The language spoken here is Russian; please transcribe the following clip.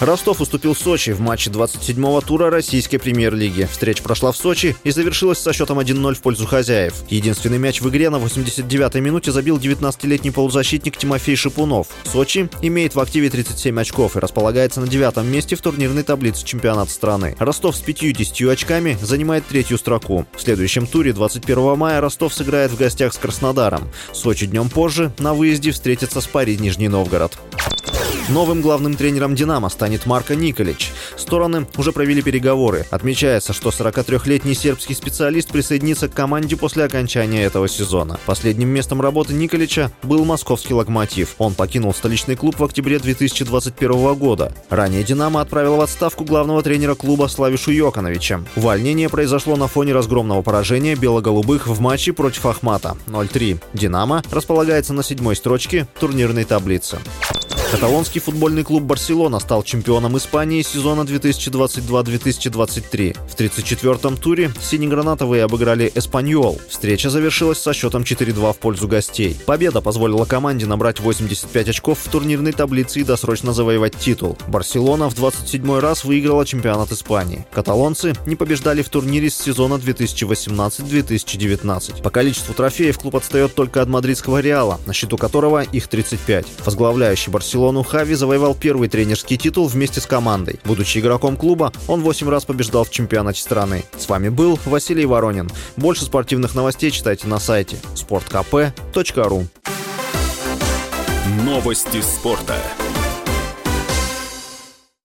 Ростов уступил Сочи в матче 27-го тура российской премьер-лиги. Встреча прошла в Сочи и завершилась со счетом 1-0 в пользу хозяев. Единственный мяч в игре на 89-й минуте забил 19-летний полузащитник Тимофей Шипунов. Сочи имеет в активе 37 очков и располагается на девятом месте в турнирной таблице чемпионата страны. Ростов с 50 очками занимает третью строку. В следующем туре 21 мая Ростов сыграет в гостях с Краснодаром. Сочи днем позже на выезде встретится с Пари Нижний Новгород. Новым главным тренером «Динамо» станет Марко Николич. Стороны уже провели переговоры. Отмечается, что 43-летний сербский специалист присоединится к команде после окончания этого сезона. Последним местом работы Николича был московский «Локомотив». Он покинул столичный клуб в октябре 2021 года. Ранее «Динамо» отправила в отставку главного тренера клуба Славишу Йокановича. Увольнение произошло на фоне разгромного поражения бело-голубых в матче против Ахмата 0-3. «Динамо» располагается на седьмой строчке турнирной таблицы. Каталонский футбольный клуб «Барселона» стал чемпионом Испании сезона 2022-2023. В 34-м туре синегранатовые обыграли «Эспаньол». Встреча завершилась со счетом 4-2 в пользу гостей. Победа позволила команде набрать 85 очков в турнирной таблице и досрочно завоевать титул. «Барселона» в 27-й раз выиграла чемпионат Испании. Каталонцы не побеждали в турнире с сезона 2018-2019. По количеству трофеев клуб отстает только от мадридского «Реала», на счету которого их 35. Возглавляющий «Барселона» Барселону Хави завоевал первый тренерский титул вместе с командой. Будучи игроком клуба, он 8 раз побеждал в чемпионате страны. С вами был Василий Воронин. Больше спортивных новостей читайте на сайте sportkp.ru Новости спорта.